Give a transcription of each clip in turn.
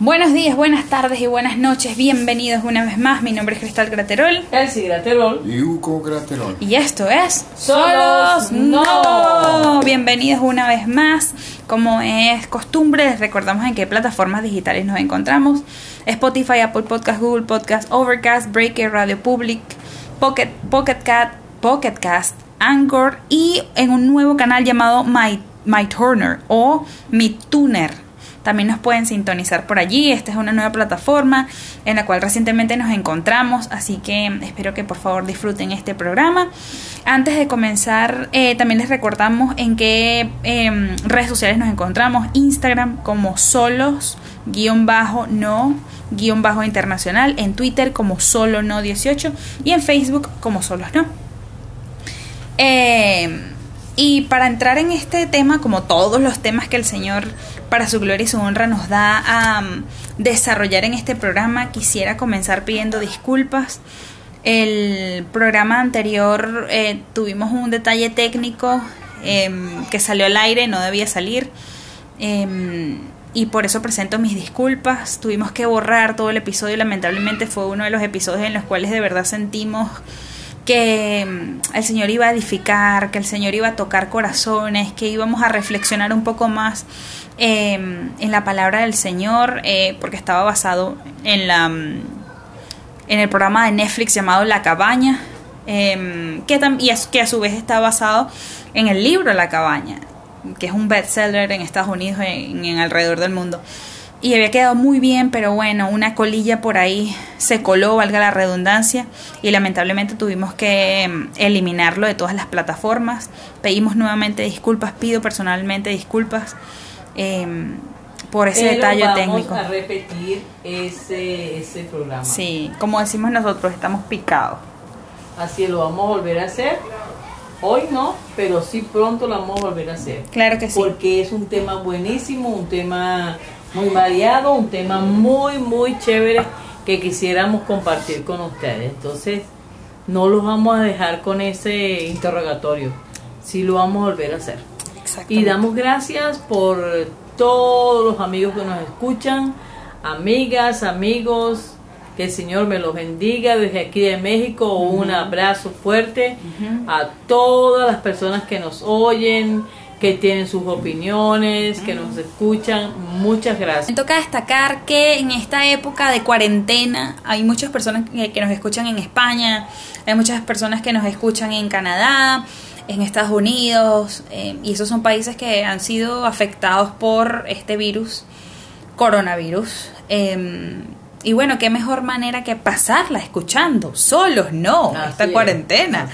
Buenos días, buenas tardes y buenas noches. Bienvenidos una vez más. Mi nombre es Cristal Graterol. Elsie Graterol. Y Hugo Graterol. Y esto es Solos No. Bienvenidos una vez más. Como es costumbre, les recordamos en qué plataformas digitales nos encontramos. Spotify, Apple Podcast, Google Podcast, Overcast, Breaker, Radio Public, Pocket, Pocket Cat, Pocket Cast, Anchor y en un nuevo canal llamado My, My Turner o Mi Tuner. También nos pueden sintonizar por allí. Esta es una nueva plataforma en la cual recientemente nos encontramos, así que espero que por favor disfruten este programa. Antes de comenzar, eh, también les recordamos en qué em, redes sociales nos encontramos. Instagram como solos, guion bajo, no, guion bajo internacional. En Twitter como solo no 18 y en Facebook como solos no. Eh, y para entrar en este tema, como todos los temas que el Señor, para su gloria y su honra, nos da a um, desarrollar en este programa, quisiera comenzar pidiendo disculpas. El programa anterior eh, tuvimos un detalle técnico em, que salió al aire, no debía salir. Em, y por eso presento mis disculpas. Tuvimos que borrar todo el episodio. Lamentablemente fue uno de los episodios en los cuales de verdad sentimos que mm, el Señor iba a edificar, que el Señor iba a tocar corazones, que íbamos a reflexionar un poco más em, en la palabra del Señor, eh, porque estaba basado en, la, mm, en el programa de Netflix llamado La Cabaña, em, que, y que a su vez está basado en el libro La Cabaña, que es un bestseller en Estados Unidos y en alrededor del mundo y había quedado muy bien, pero bueno, una colilla por ahí se coló, valga la redundancia, y lamentablemente tuvimos que em, eliminarlo de todas las plataformas. Pedimos nuevamente disculpas, pido personalmente disculpas eh, por ese detalle vamos técnico. a repetir ese, ese programa. Sí, como decimos nosotros, estamos picados. Así lo vamos a volver a hacer. Hoy no, pero sí pronto lo vamos a volver a hacer. Claro que sí. Porque es un tema buenísimo, un tema muy variado, un tema muy, muy chévere que quisiéramos compartir con ustedes. Entonces, no los vamos a dejar con ese interrogatorio, sí lo vamos a volver a hacer. Y damos gracias por todos los amigos que nos escuchan, amigas, amigos, que el Señor me los bendiga desde aquí de México. Un abrazo fuerte a todas las personas que nos oyen, que tienen sus opiniones, que nos escuchan. Muchas gracias. Me toca destacar que en esta época de cuarentena hay muchas personas que, nos escuchan en España, hay muchas personas que nos escuchan en Canadá, en Estados Unidos, eh, y esos son países que han sido afectados por este virus, coronavirus. Em, y bueno, qué mejor manera que pasarla escuchando, solos, no, esta cuarentena.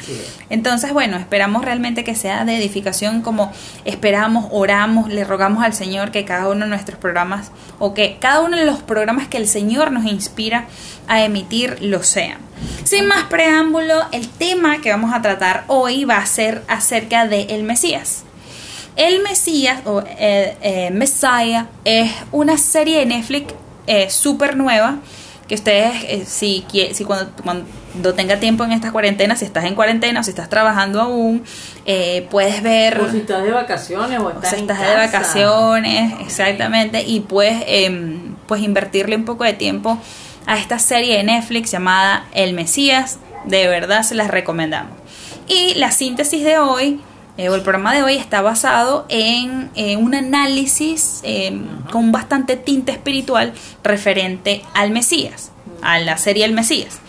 Entonces, bueno, esperamos realmente que sea de edificación como esperamos, oramos, le rogamos al Señor que cada uno de nuestros programas o que cada uno de los programas que el Señor nos inspira a emitir lo sean. Sin más preámbulo, el tema que vamos a tratar hoy va a ser acerca de el Mesías. El Mesías o eh, eh, Messiah es una serie de Netflix eh, súper nueva que ustedes, eh, si, si cuando, cuando tenga tiempo en esta cuarentena, si estás en cuarentena o si estás trabajando aún, eh, puedes ver... O si estás de vacaciones o estás, si estás de vacaciones, exactamente, y puedes pues invertirle un poco de tiempo a esta serie de Netflix llamada El Mesías, de verdad se las recomendamos. Y la síntesis de hoy eh, el programa de hoy está basado en eh, un análisis eh, con bastante tinte espiritual referente al Mesías, a la serie El Mesías.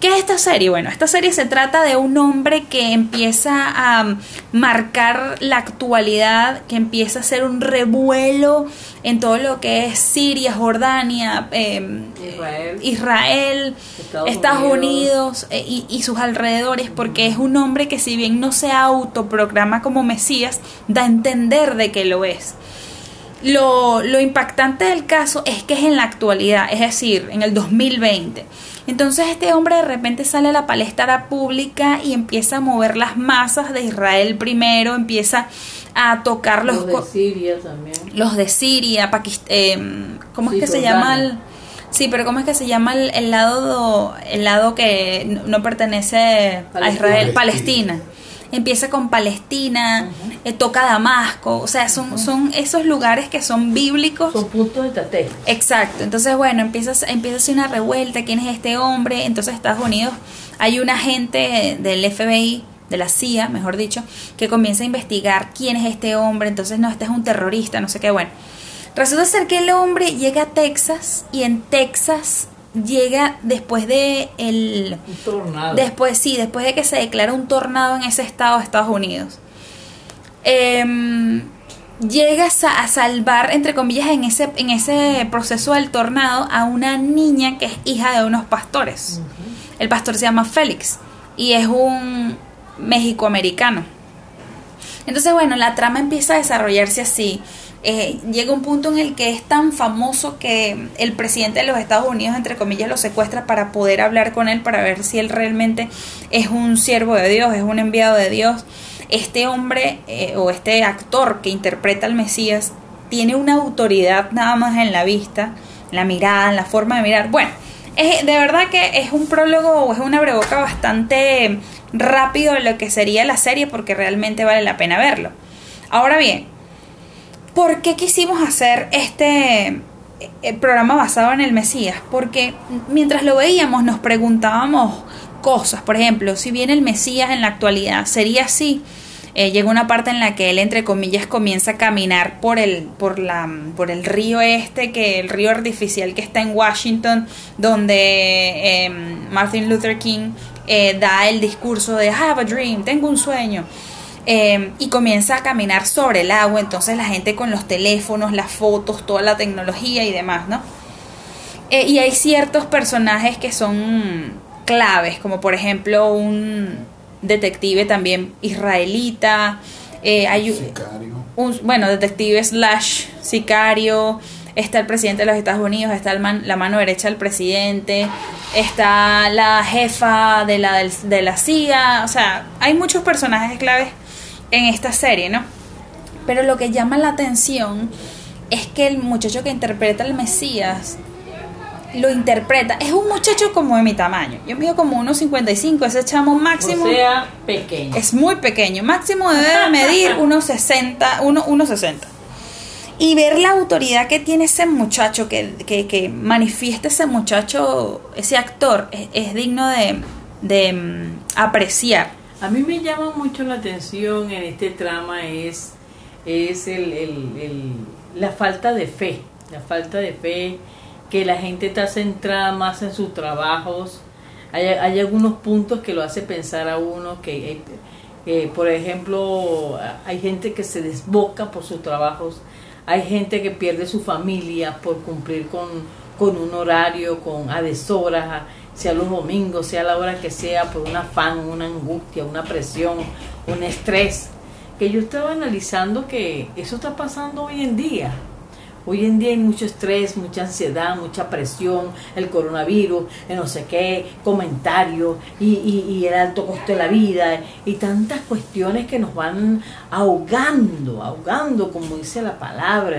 ¿Qué es esta serie? Bueno, esta serie se trata de un hombre que empieza a marcar la actualidad, que empieza a hacer un revuelo en todo lo que es Siria, Jordania, em, Israel, Estados, Unidos, eh, y, sus alrededores, porque es un hombre que si bien no se autoproclama como Mesías, da a entender de que lo es. Lo, lo impactante del caso es que es en la actualidad, es decir, en el 2020 entonces este hombre de repente sale a la palestra pública y empieza a mover las masas de Israel primero, empieza a tocar los... Los de Siria también. Los de Siria, Pakistán... Eh, ¿Cómo es que se llama el...? Sí, pero ¿cómo es que se llama el, lado el lado que no, pertenece a Israel? Palestina empieza con Palestina, eh, toca Damasco, o sea, son, son esos lugares que son bíblicos. Son puntos estratégicos. Exacto, entonces bueno, empieza, empieza a ser una revuelta, ¿quién es este hombre? Entonces Estados Unidos, hay un agente del FBI, de la CIA, mejor dicho, que comienza a investigar quién es este hombre, entonces no, este es un terrorista, no sé qué, bueno. Resulta ser que el hombre llega a Texas y en Texas llega después de el Un tornado. después sí después de que se declara un tornado en ese estado de Estados Unidos. Em, llega a, a salvar entre comillas en ese en ese proceso del tornado a una niña que es hija de unos pastores. El pastor se llama Félix y es un mexicoamericano. Entonces bueno la trama empieza a desarrollarse así eh, llega un punto en el que es tan famoso que el presidente de los Estados Unidos, entre comillas, lo secuestra para poder hablar con él, para ver si él realmente es un siervo de Dios, es un enviado de Dios. Este hombre eh, o este actor que interpreta al Mesías tiene una autoridad nada más en la vista, la mirada, en la forma de mirar. Bueno, es, de verdad que es un prólogo o es una breboca bastante rápido lo que sería la serie porque realmente vale la pena verlo. Ahora bien, ¿Por qué quisimos hacer este eh, programa basado en el Mesías? Porque mientras lo veíamos nos preguntábamos cosas. Por ejemplo, si bien el Mesías en la actualidad sería así, eh, llega una parte en la que él, entre comillas, comienza a caminar por el, por, la, por el río este, que el río artificial que está en Washington, donde eh, Martin Luther King eh, da el discurso de Have a Dream, tengo un sueño. Eh, y comienza a caminar sobre el agua, entonces la gente con los teléfonos, las fotos, toda la tecnología y demás, ¿no? Eh, y hay ciertos personajes que son claves, como por ejemplo un detective también israelita, eh, hay un- un, bueno, detective slash sicario, está el presidente de los Estados Unidos, está el man- la mano derecha del presidente, está la jefa de la, de la CIA, o sea, hay muchos personajes claves en esta serie, ¿no? Pero lo que llama la atención es que el muchacho que interpreta al Mesías lo interpreta, es un muchacho como de mi tamaño, yo mido como 1,55, ese chamo máximo O sea, pequeño. es muy pequeño, máximo debe medir unos 60, uno- unos 60. Y ver la autoridad que tiene ese muchacho, que, que, que manifiesta ese muchacho, ese actor, es, es digno de, de mm, apreciar. A mí me llama mucho la atención en este trama es, es el, la falta de fe, la falta de fe, que la gente está centrada más en sus trabajos. Hay, algunos puntos que lo hace pensar a uno que, eh, eh, por ejemplo, hay gente que se desboca por sus trabajos, hay gente que pierde su familia por cumplir con, con un horario, con a deshoras, sea los domingos, sea la hora que sea, por un afán, una angustia, una presión, un estrés. Que yo estaba analizando que eso está pasando hoy en día. Hoy en día hay mucho estrés, mucha ansiedad, mucha presión, el coronavirus, el no sé qué, comentarios y, y- y el alto costo de la vida y tantas cuestiones que nos van ahogando, ahogando, como dice la palabra.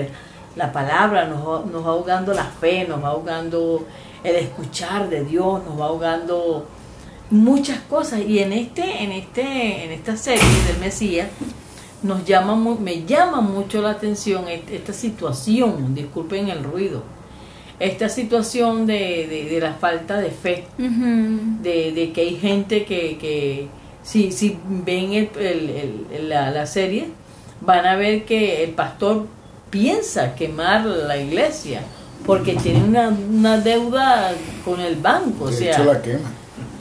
La palabra nos, nos va ahogando la fe, nos va ahogando el escuchar de Dios, nos va ahogando muchas cosas. Y en este, en este, en esta serie del Mesías, nos llama me llama mucho la atención est- esta situación, disculpen el ruido, esta situación de, de- de la falta de fe, de, de que hay gente que, que si, si ven el- el- la, la serie, van a ver que el pastor piensa quemar la iglesia porque tiene una, una deuda con el banco, o De sea, hecho, la quema.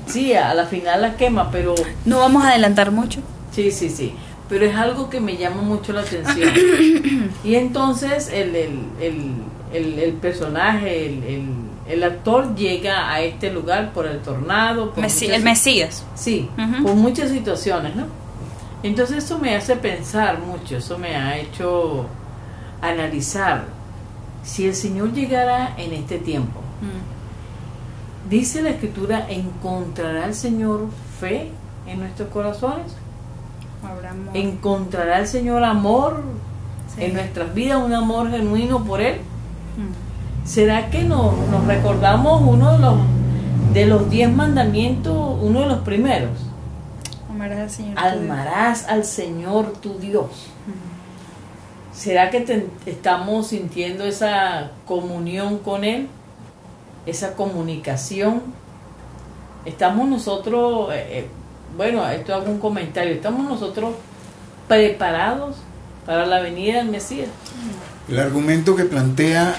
sí, a la final la quema, pero No vamos a adelantar mucho. Sí, sí, sí. Pero es algo que me llama mucho la atención. y entonces el, el, el, el, el personaje, el, el, el actor llega a este lugar por el tornado. Por Mesí- muchas- el Mesías. Sí, Ujú. por muchas situaciones, ¿no? Entonces eso me hace pensar mucho, eso me ha hecho analizar si el Señor llegara en este tiempo. Dice la escritura, ¿encontrará el Señor fe en nuestros corazones? Habrá amor. ¿Encontrará el Señor amor Sí. en nuestras vidas, un amor genuino por Él? Mm. ¿Será que nos, nos recordamos uno de los, de los diez mandamientos, uno de los primeros? Amarás al Señor. Amarás al Señor tu Dios. ¿Será que estamos sintiendo esa comunión con Él? Esa comunicación. Estamos nosotros, eh, eh, bueno, esto hago un comentario, estamos nosotros preparados para la venida del Mesías. El argumento que plantea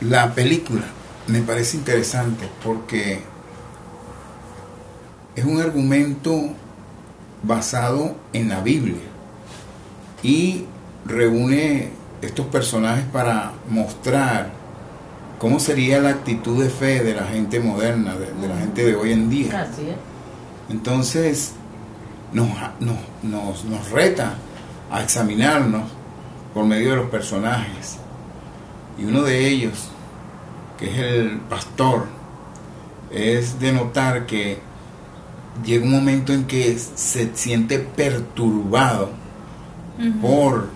la película me parece interesante porque es un argumento basado en la Biblia y reúne estos personajes para mostrar cómo sería la actitud de fe de la gente moderna, de, la gente de hoy en día. Entonces nos, nos, nos reta a examinarnos por medio de los personajes. Y uno de ellos, que es el pastor, es de notar que llega un momento en que se siente perturbado por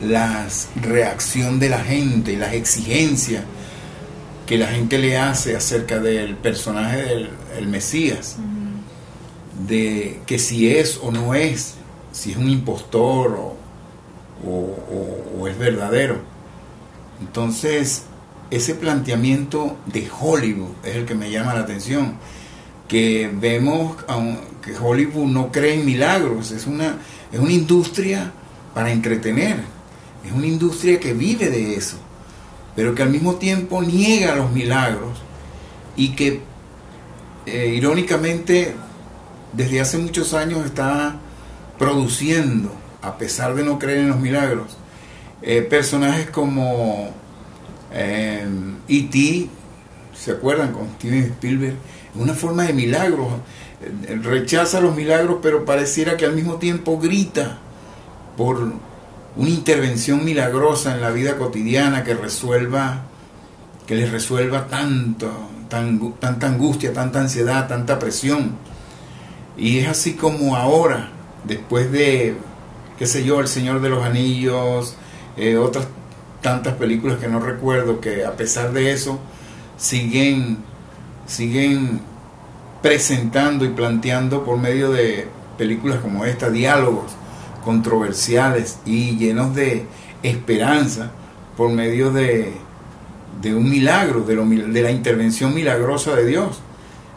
la reacción de la gente y las exigencias que la gente le hace acerca del personaje del Mesías, de que si es o no es, si es un impostor o es verdadero. Entonces, ese planteamiento de Hollywood es el que me llama la atención. Que vemos que Hollywood no cree en milagros, es una, es una industria para entretener, es una industria que vive de eso, pero que al mismo tiempo niega los milagros y que eh, irónicamente desde hace muchos años está produciendo, a pesar de no creer en los milagros, eh, personajes como E.T., eh, e ¿se acuerdan? Con Steven Spielberg, una forma de milagro. Rechaza los milagros, pero pareciera que al mismo tiempo grita por una intervención milagrosa en la vida cotidiana que resuelva, que les resuelva tanto, tan, tanta angustia, tanta ansiedad, tanta presión. Y es así como ahora, después de, qué sé yo, El Señor de los Anillos, eh, otras tantas películas que no recuerdo, que a pesar de eso siguen siguen presentando y planteando por medio de películas como esta diálogos controversiales y llenos de esperanza por medio de, de un milagro, de, de la intervención milagrosa de Dios.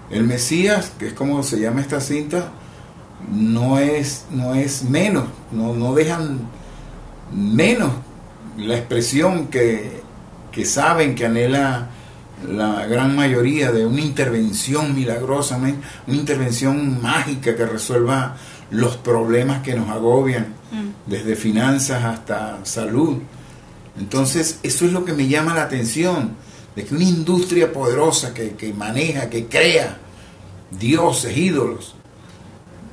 El Mesías, que es como se llama esta cinta, no es, no es menos, no, no dejan menos la expresión que, que saben, que anhela la gran mayoría de una intervención milagrosa, una intervención mágica que resuelva los problemas que nos agobian, mm. desde finanzas hasta salud. Entonces, eso es lo que me llama la atención, de que una industria poderosa que, que maneja, que crea dioses, ídolos,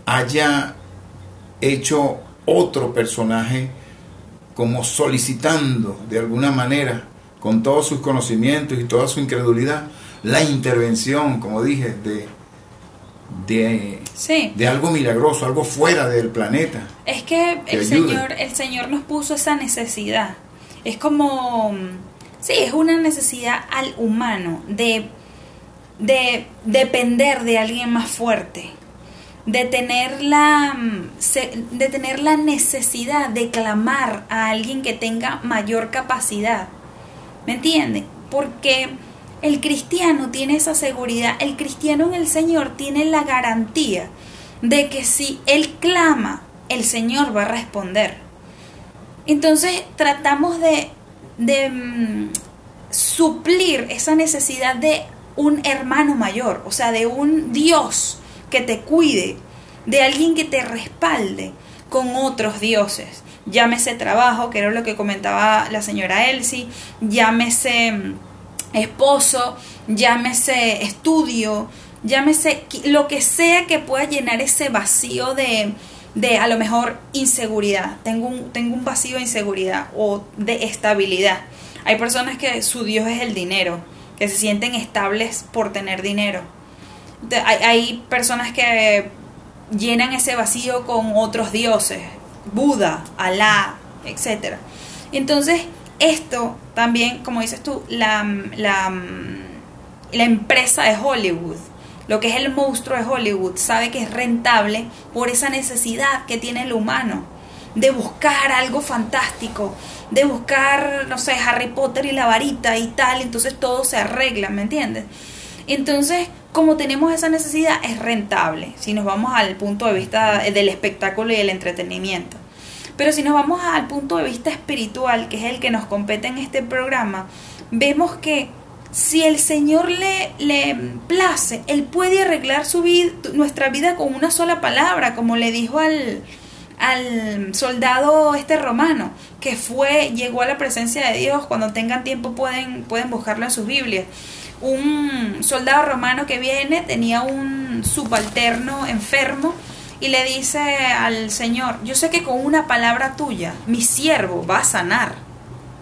haya hecho otro personaje como solicitando de alguna manera con todos sus conocimientos y toda su incredulidad, la intervención, como dije, de, de, de algo milagroso, algo fuera del planeta. Es que el Señor, el Señor nos puso esa necesidad. Es como, sí, es una necesidad al humano de, de depender de alguien más fuerte, de tener, la, de tener la necesidad de clamar a alguien que tenga mayor capacidad ¿Me entienden? Porque el cristiano tiene esa seguridad, el cristiano en el Señor tiene la garantía de que si Él clama, el Señor va a responder. Entonces tratamos de, de mm, suplir esa necesidad de un hermano mayor, o sea, de un Dios que te cuide, de alguien que te respalde con otros dioses llámese trabajo, que era lo que comentaba la señora Elsie, llámese mm, esposo, llámese estudio, llámese lo que sea que pueda llenar ese vacío de, de a lo mejor inseguridad. Tengo un, tengo un vacío de inseguridad o de estabilidad. Hay personas que su Dios es el dinero, que se sienten estables por tener dinero. Hay, hay personas que llenan ese vacío con otros dioses, Buda, Alá, etc. Entonces, esto también, como dices tú, la, la, la empresa de Hollywood lo que es el monstruo de Hollywood, sabe que es rentable por esa necesidad que tiene el humano de buscar algo fantástico, de buscar, no sé, Harry Potter y la varita y tal, entonces todo se arregla, ¿me entiendes? Entonces, como tenemos esa necesidad, es rentable, si nos vamos al punto de vista del espectáculo y del entretenimiento. Pero si nos vamos al punto de vista espiritual, que es el que nos compete en este programa, vemos que si el Señor le, le place, Él puede arreglar su nuestra vida con una sola palabra, como le dijo al, al soldado este romano, que fue, llegó a la presencia de Dios, cuando tengan tiempo pueden, pueden buscarlo en sus Biblias. Un soldado romano que viene tenía un subalterno enfermo y le dice al Señor, yo sé que con una palabra tuya mi siervo va a sanar,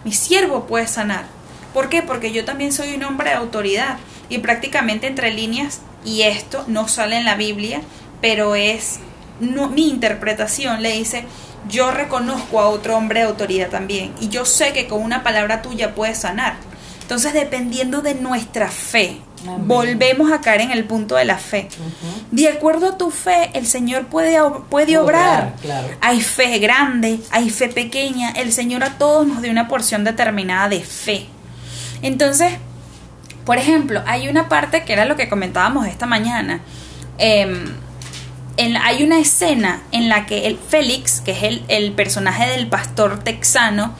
mi siervo puede sanar. ¿Por qué? Porque yo también soy un hombre de autoridad y prácticamente entre líneas, y esto no sale en la Biblia, pero es mi interpretación, le dice, yo reconozco a otro hombre de autoridad también y yo sé que con una palabra tuya puedes sanar. Entonces, dependiendo de nuestra fe, volvemos a caer en el punto de la fe. De acuerdo a tu fe, el Señor puede, puede obrar. Hay fe grande, hay fe pequeña. El Señor a todos nos dio una porción determinada de fe. Entonces, por ejemplo, hay una parte que era lo que comentábamos esta mañana. Em, hay una escena en la que el Félix, que es el, el personaje del pastor texano,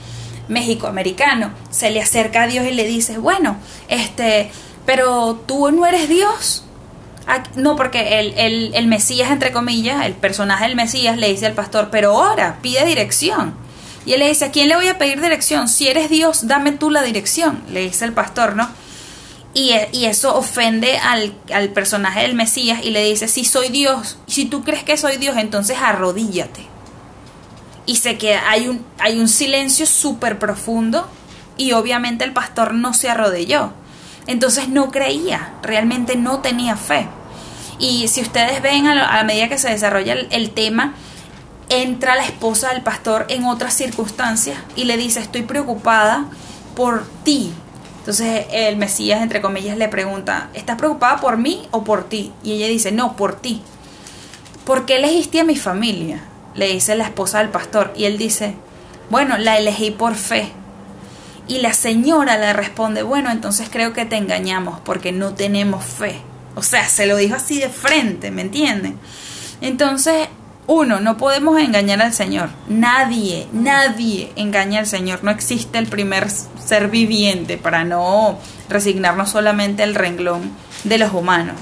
mexicoamericano, se le acerca a Dios y le dice, bueno, este, pero tú no eres Dios. No, porque el, el, el, Mesías, entre comillas, el personaje del Mesías le dice al pastor, pero ahora pide dirección. Y él le dice, ¿a quién le voy a pedir dirección? Si eres Dios, dame tú la dirección, le dice el pastor, ¿no? Y, y eso ofende al, al personaje del Mesías y le dice, si soy Dios, si tú crees que soy Dios, entonces arrodíllate y se queda, hay un, hay un silencio súper profundo y obviamente el pastor no se arrodilló. Entonces no creía, realmente no tenía fe. Y si ustedes ven a, medida que se desarrolla el, tema, entra la esposa del pastor en otras circunstancias y le dice, estoy preocupada por ti. Entonces el Mesías, entre comillas, le pregunta, ¿estás preocupada por mí o por ti? Y ella dice, no, por ti. ¿Por qué elegiste a mi familia? le dice la esposa del pastor, y él dice, bueno, la elegí por fe. Y la señora le responde, bueno, entonces creo que te engañamos porque no tenemos fe. O sea, se lo dijo así de frente, ¿me entienden? Entonces, uno, no podemos engañar al Señor. Nadie, nadie engaña al Señor. No existe el primer ser viviente para no resignarnos solamente al renglón de los humanos.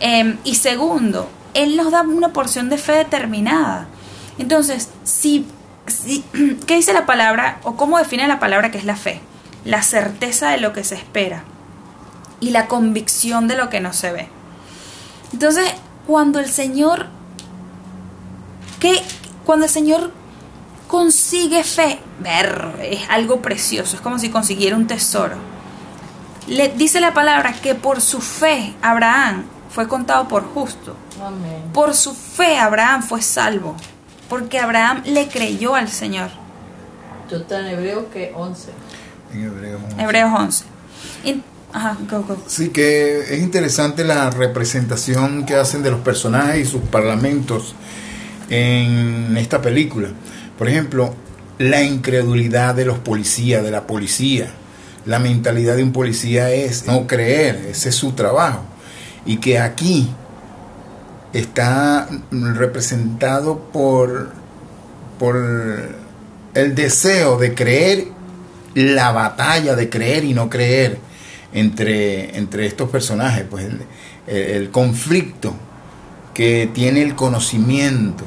Em, y segundo, Él nos da una porción de fe determinada. Entonces, si, ¿qué dice la palabra o cómo define la palabra que es la fe? La certeza de lo que se espera y la convicción de lo que no se ve. Entonces, cuando el Señor que cuando el Señor consigue fe, ver, es algo precioso, es como si consiguiera un tesoro. Le dice la palabra que por su fe Abraham fue contado por justo. Por su fe Abraham fue salvo porque Abraham le creyó al Señor. Esto está en Hebreo que 11. En Hebreos 11. Hebreos 11. ajá, Sí, que es interesante la representación que hacen de los personajes y sus parlamentos en esta película. Por ejemplo, la incredulidad de los policías, de la policía. La mentalidad de un policía es no creer, ese es su trabajo. Y que aquí está representado por, por el deseo de creer, la batalla de creer y no creer entre, entre estos personajes, pues el, conflicto que tiene el conocimiento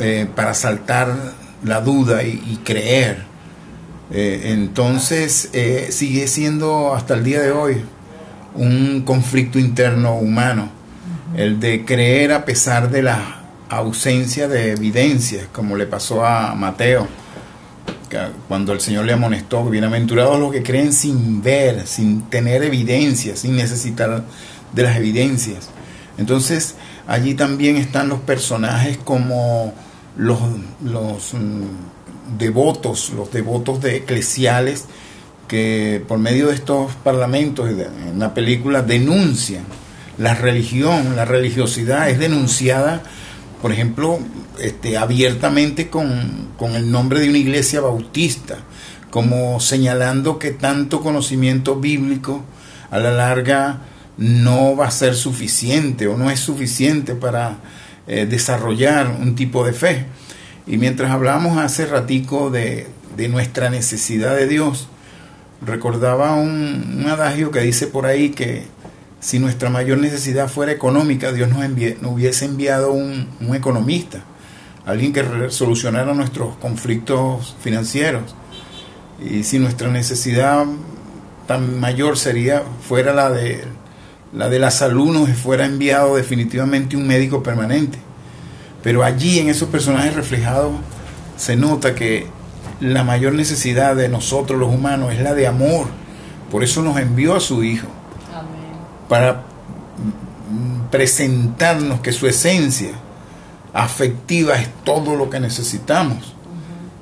eh, para saltar la duda y, creer. Eh, entonces eh, sigue siendo hasta el día de hoy un conflicto interno humano el de creer a pesar de la ausencia de evidencias, como le pasó a Mateo, cuando el Señor le amonestó, bienaventurados los que creen sin ver, sin tener evidencias, sin necesitar de las evidencias. Entonces, allí también están los personajes como los, mm, devotos, los devotos de eclesiales, que por medio de estos parlamentos en la película denuncian la religión, la religiosidad es denunciada, por ejemplo, este, abiertamente con, con el nombre de una iglesia bautista, como señalando que tanto conocimiento bíblico a la larga no va a ser suficiente o no es suficiente para eh, desarrollar un tipo de fe. Y mientras hablamos hace ratico de, de nuestra necesidad de Dios, recordaba un, adagio que dice por ahí que si nuestra mayor necesidad fuera económica, Dios nos, hubiese enviado un, un economista, alguien que solucionara nuestros conflictos financieros. Y si nuestra necesidad tan mayor sería fuera la de la de la salud nos fuera enviado definitivamente un médico permanente. Pero allí en esos personajes reflejados se nota que la mayor necesidad de nosotros los humanos es la de amor. Por eso nos envió a su Hijo. Para presentarnos que su esencia afectiva es todo lo que necesitamos.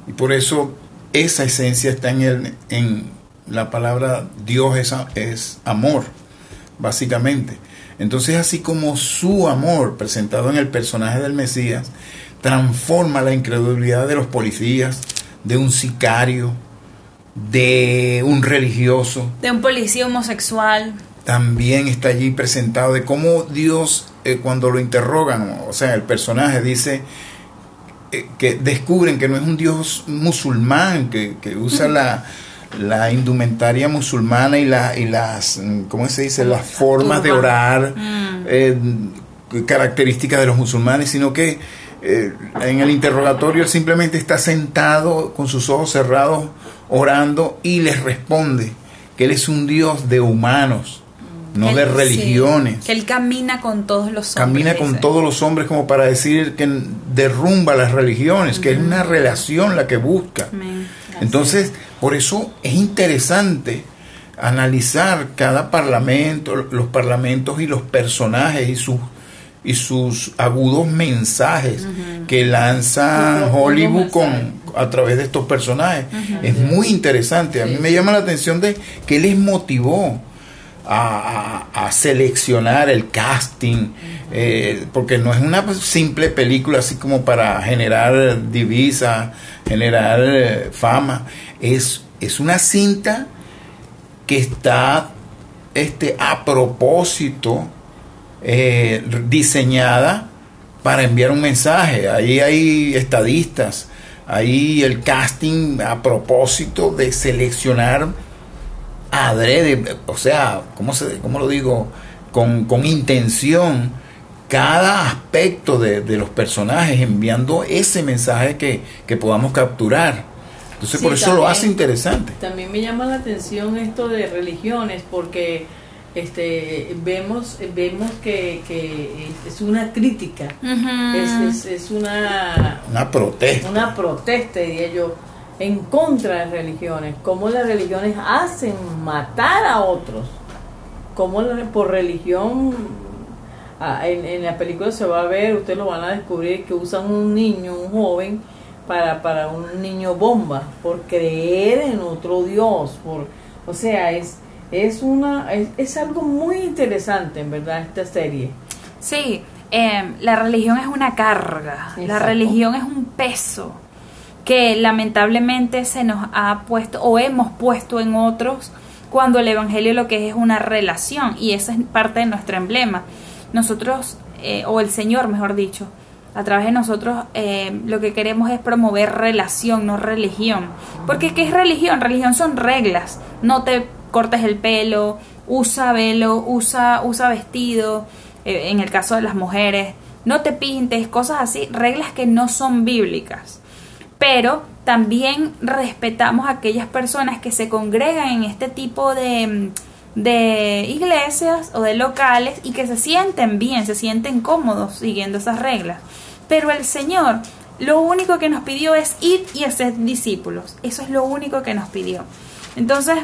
Y por eso esa esencia está en, el, en la palabra Dios es, es amor, básicamente. Entonces así como su amor presentado en el personaje del Mesías transforma la incredulidad de los policías, de un sicario, de un religioso. De un policía homosexual. También está allí presentado de cómo Dios, eh, cuando lo interrogan, o sea, el personaje dice eh, que descubren que no es un Dios musulmán, que, usa la, la, indumentaria musulmana y, la, y las, ¿cómo se dice?, las formas de orar, mm. eh, características de los musulmanes, sino que en el interrogatorio él simplemente está sentado con sus ojos cerrados orando y les responde que él es un Dios de humanos, no de religiones. que él camina con todos los hombres. Camina con todos los hombres como para decir que derrumba las religiones, que es una relación la que busca. Entonces, por eso es interesante analizar cada parlamento, los parlamentos y los personajes y sus y sus agudos mensajes que lanza Hollywood con, a través de estos personajes. Es muy interesante. A mí me llama la atención de que les motivó a, seleccionar el casting, eh, porque no es una simple película así como para generar divisa, generar eh, fama. Es, es una cinta que está este, a propósito eh, diseñada para enviar un mensaje. Ahí hay estadistas, ahí el casting a propósito de seleccionar adrede, o sea, ¿cómo, se, cómo lo digo? Con, intención cada aspecto de, los personajes, enviando ese mensaje que, que podamos capturar. Entonces, por eso lo hace interesante. También me llama la atención esto de religiones, porque este vemos vemos que, es una crítica es, es, una una protesta una protesta diría yo en contra de religiones cómo las religiones hacen matar a otros cómo por religión ah, en, en la película se va a ver ustedes lo van a descubrir que usan un niño un joven para para un niño bomba por creer en otro dios por o sea es es una es, algo muy interesante en verdad esta serie. Sí em, la religión es una carga la religión es un peso que lamentablemente se nos ha puesto o hemos puesto en otros cuando el evangelio lo que es es una relación y esa es parte de nuestro emblema nosotros eh, o el señor mejor dicho a través de nosotros eh, lo que queremos es promover relación, no religión. Porque ¿qué es religión? Religión son reglas. No te cortes el pelo, usa velo, usa, usa vestido, eh, en el caso de las mujeres, no te pintes, cosas así, reglas que no son bíblicas. Pero también respetamos a aquellas personas que se congregan en este tipo de, de iglesias o de locales y que se sienten bien, se sienten cómodos siguiendo esas reglas. Pero el Señor lo único que nos pidió es ir y hacer discípulos. Eso es lo único que nos pidió. Entonces,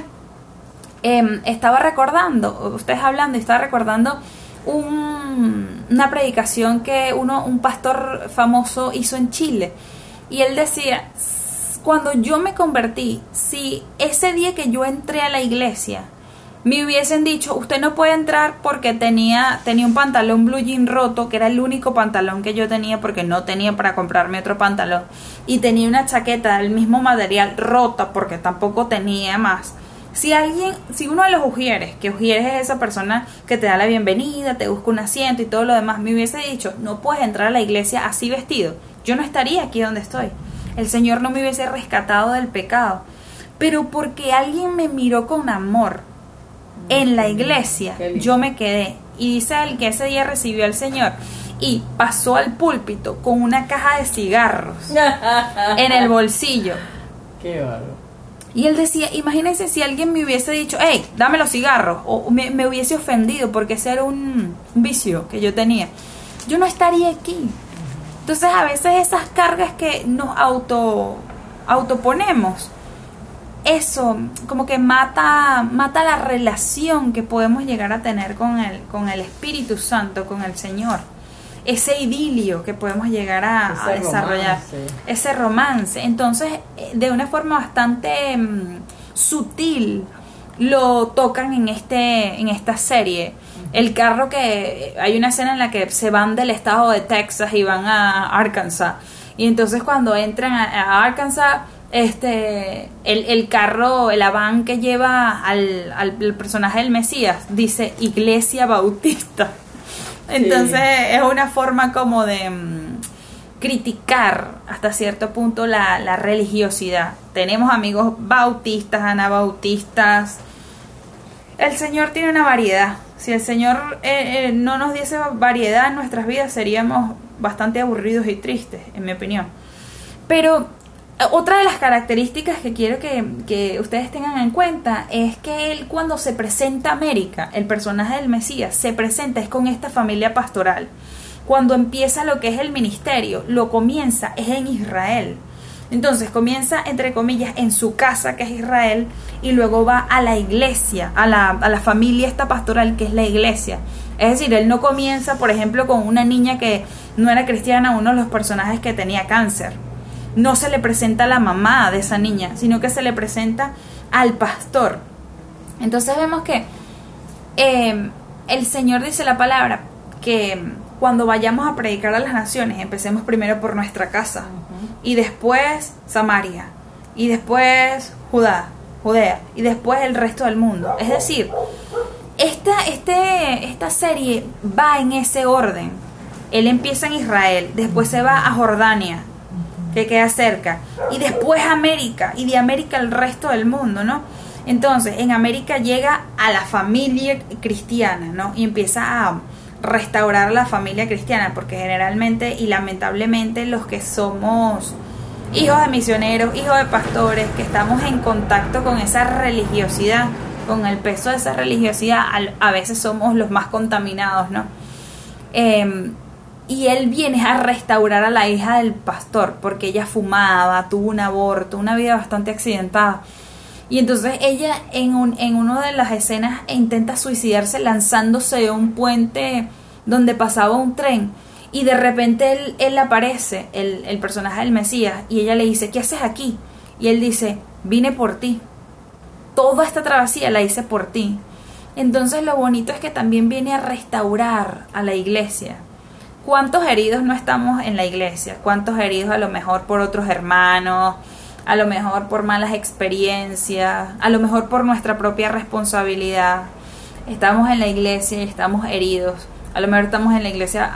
Em, estaba recordando, ustedes hablando, estaba recordando una predicación que uno, un pastor famoso hizo en Chile. Y él decía, cuando yo me convertí, si ese día que yo entré a la iglesia, me hubiesen dicho, usted no puede entrar porque tenía, tenía un pantalón blue jean roto, que era el único pantalón que yo tenía porque no tenía para comprarme otro pantalón, y tenía una chaqueta del mismo material rota porque tampoco tenía más. Si alguien, si uno de los ujieres, que ujieres es esa persona que te da la bienvenida, te busca un asiento y todo lo demás, me hubiese dicho, no puedes entrar a la iglesia así vestido, yo no estaría aquí donde estoy. El Señor no me hubiese rescatado del pecado. Pero porque alguien me miró con amor, en la iglesia yo me quedé. Y dice él que ese día recibió al Señor y pasó al púlpito con una caja de cigarros en el bolsillo. Qué Y él decía, imagínense si alguien me hubiese dicho, hey, dame los cigarros, o me, me hubiese ofendido porque ese era un vicio que yo tenía. Yo no estaría aquí. Entonces a veces esas cargas que nos auto autoponemos eso como que mata mata la relación que podemos llegar a tener con el con el Espíritu Santo con el Señor ese idilio que podemos llegar a, desarrollar ese romance. Entonces eh, de una forma bastante mm, sutil lo tocan en este en esta serie. El carro que hay una escena en la que se van del estado de Texas y van a Arkansas. Y entonces cuando entran a Arkansas este el, el carro, el van que lleva al, al, personaje del Mesías dice Iglesia Bautista. Entonces es una forma como de mm, criticar hasta cierto punto la, religiosidad. Tenemos amigos bautistas, anabautistas. El Señor tiene una variedad. Si el Señor eh, eh, no nos diese variedad en nuestras vidas, seríamos bastante aburridos y tristes, en mi opinión. Pero otra de las características que quiero que, ustedes tengan en cuenta es que él cuando se presenta a América, el personaje del Mesías, se presenta es con esta familia pastoral. Cuando empieza lo que es el ministerio, lo comienza es en Israel. Entonces comienza, entre comillas, en su casa, que es Israel, y luego va a la iglesia, a la, a la familia esta pastoral, que es la iglesia. Es decir, él no comienza, por ejemplo, con una niña que no era cristiana, uno de los personajes que tenía cáncer no se le presenta a la mamá de esa niña, sino que se le presenta al pastor. Entonces vemos que em, el Señor dice la palabra que cuando vayamos a predicar a las naciones, empecemos primero por nuestra casa y después Samaria y después Judá, Judea y después el resto del mundo. Es decir, esta, este, esta serie va en ese orden. Él empieza en Israel, después se va a Jordania, que queda cerca, y después América, y de América el resto del mundo, ¿no? Entonces, en América llega a la familia cristiana, ¿no? Y empieza a restaurar la familia cristiana, porque generalmente y lamentablemente los que somos hijos de misioneros, hijos de pastores, que estamos en contacto con esa religiosidad, con el peso de esa religiosidad, a veces somos los más contaminados, ¿no? Eh, y él viene a restaurar a la hija del pastor porque ella fumaba, tuvo un aborto, una vida bastante accidentada. Y entonces ella en, un, en una de las escenas intenta suicidarse lanzándose de un puente donde pasaba un tren. Y de repente él, él aparece, el, el personaje del Mesías, y ella le dice, ¿qué haces aquí? Y él dice, vine por ti. Toda esta travesía la hice por ti. Entonces lo bonito es que también viene a restaurar a la iglesia ¿Cuántos heridos no estamos en la iglesia? ¿Cuántos heridos a lo mejor por otros hermanos? A lo mejor por malas experiencias, a lo mejor por nuestra propia responsabilidad. Estamos en la iglesia y estamos heridos. A lo mejor estamos en la iglesia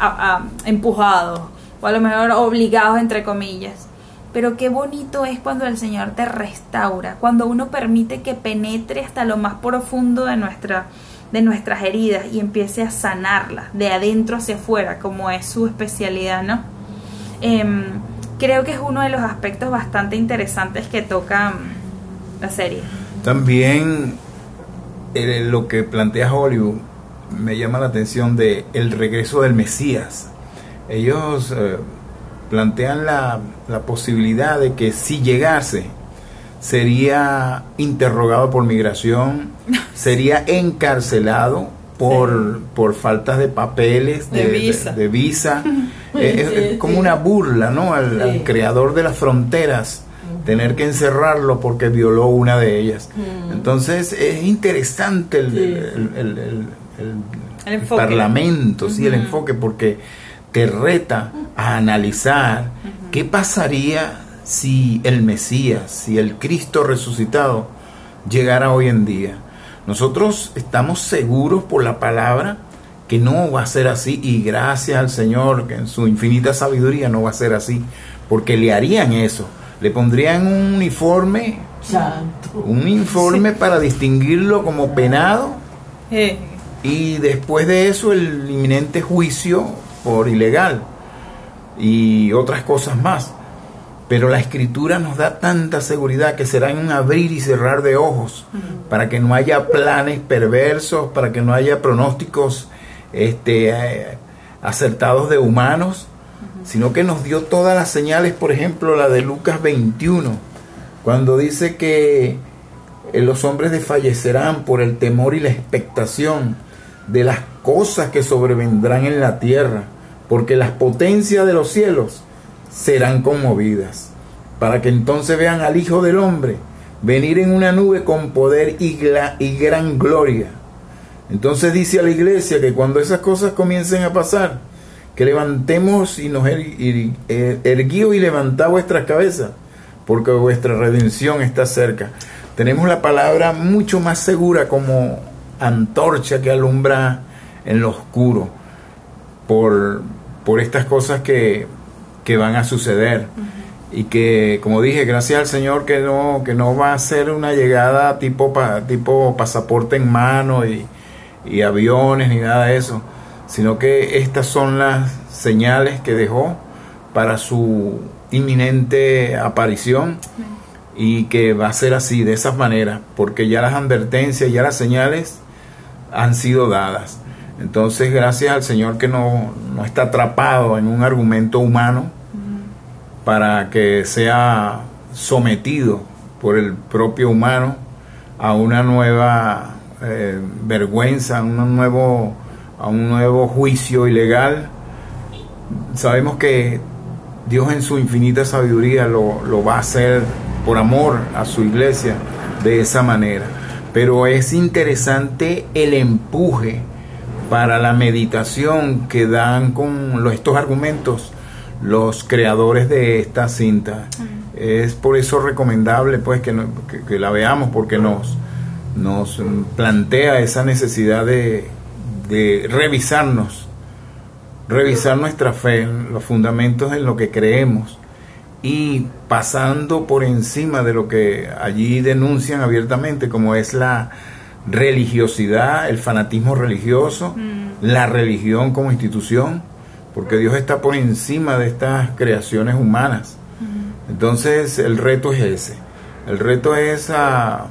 empujados o a lo mejor obligados entre comillas. Pero qué bonito es cuando el Señor te restaura, cuando uno permite que penetre hasta lo más profundo de nuestra de nuestras heridas y empiece a sanarlas de adentro hacia afuera, como es su especialidad, ¿no? Em, creo que es uno de los aspectos bastante interesantes que toca mm, la serie. También eh, lo que plantea Hollywood me llama la atención de el regreso del Mesías. Ellos eh, plantean la, la posibilidad de que si llegase sería interrogado por migración, sería encarcelado por, por faltas de papeles, de, visa. Eh, es como una burla ¿no? al, creador de las fronteras tener que encerrarlo porque violó una de ellas. Entonces es interesante el, el, parlamento, sí, el enfoque, porque te reta a analizar qué pasaría si el Mesías, si el Cristo resucitado llegara hoy en día. Nosotros estamos seguros por la palabra que no va a ser así y gracias al Señor que en su infinita sabiduría no va a ser así, porque le harían eso, le pondrían un uniforme, un informe para distinguirlo como penado eh. y después de eso el inminente juicio por ilegal y otras cosas más. Pero la escritura nos da tanta seguridad que será en un abrir y cerrar de ojos, para que no haya planes perversos, para que no haya pronósticos este, eh, acertados de humanos, sino que nos dio todas las señales, por ejemplo, la de Lucas 21, cuando dice que eh, los hombres desfallecerán por el temor y la expectación de las cosas que sobrevendrán en la tierra, porque las potencias de los cielos serán conmovidas, para que entonces vean al Hijo del Hombre venir en una nube con poder y, gran gloria. Entonces dice a la iglesia que cuando esas cosas comiencen a pasar, que levantemos y nos er, erguíos y levantad vuestras cabezas, porque vuestra redención está cerca. Tenemos la palabra mucho más segura como antorcha que alumbra en lo oscuro por, por estas cosas que que van a suceder. Y que, como dije, gracias al Señor que no, que no va a ser una llegada tipo, tipo pasaporte en mano y, y aviones ni nada de eso, sino que estas son las señales que dejó para su inminente aparición y que va a ser así, de esa manera, porque ya las advertencias, ya las señales han sido dadas. Entonces, gracias al Señor que no, no está atrapado en un argumento humano para que sea sometido por el propio humano a una nueva eh, vergüenza, a un, nuevo, a un nuevo juicio ilegal. Sabemos que Dios en su infinita sabiduría lo, lo va a hacer por amor a su iglesia de esa manera. Pero es interesante el empuje para la meditación que dan con estos argumentos los creadores de esta cinta. Es por eso recomendable pues que, la veamos porque nos, nos plantea esa necesidad de, de revisarnos, revisar nuestra fe, los fundamentos en lo que creemos y pasando por encima de lo que allí denuncian abiertamente como es la religiosidad, el fanatismo religioso, mm. la religión como institución, porque Dios está por encima de estas creaciones humanas. Entonces el reto es ese, el reto es a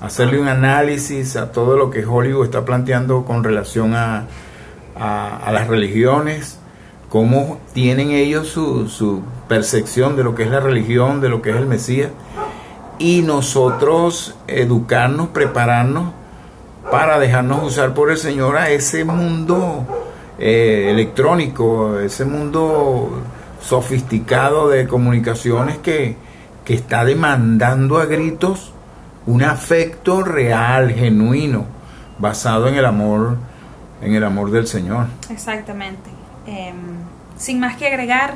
hacerle un análisis a todo lo que Hollywood está planteando con relación a, a, las religiones, cómo tienen ellos su, su percepción de lo que es la religión, de lo que es el Mesías, y nosotros educarnos, prepararnos para dejarnos usar por el Señor a ese mundo eh, electrónico, ese mundo sofisticado de comunicaciones que, que está demandando a gritos un afecto real, genuino, basado en el amor, en el amor del Señor. Exactamente. Em, sin más que agregar,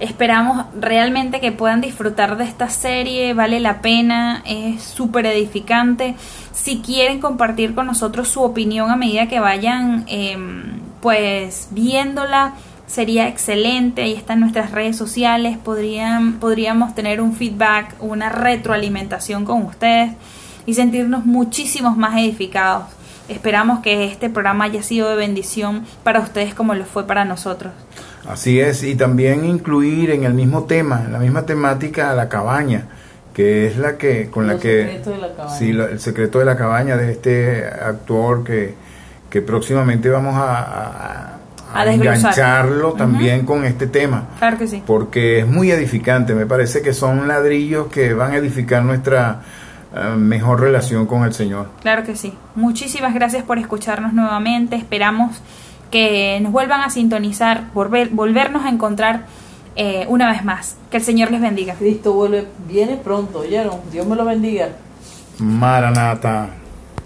Esperamos realmente que puedan disfrutar de esta serie, vale la pena, es súper edificante. Si quieren compartir con nosotros su opinión a medida que vayan em, pues viéndola, sería excelente. Ahí están nuestras redes sociales, podrían, podríamos tener un feedback, una retroalimentación con ustedes y sentirnos muchísimos más edificados. Esperamos que este programa haya sido de bendición para ustedes como lo fue para nosotros. Así es, y también incluir en el mismo tema, en la misma temática, la cabaña, que es la que con la que sí, el secreto de la cabaña de este actor que, que próximamente vamos a, a, engancharlo también con este tema. Claro que sí. Porque es muy edificante, me parece que son ladrillos que van a edificar nuestra eh, mejor relación con el Señor. Claro que sí. Muchísimas gracias por escucharnos nuevamente. Esperamos que nos vuelvan a sintonizar, volver, volvernos a encontrar eh, una vez más. Que el Señor les bendiga. Cristo vuelve, viene pronto, ¿oyeron? Dios me lo bendiga. Maranata.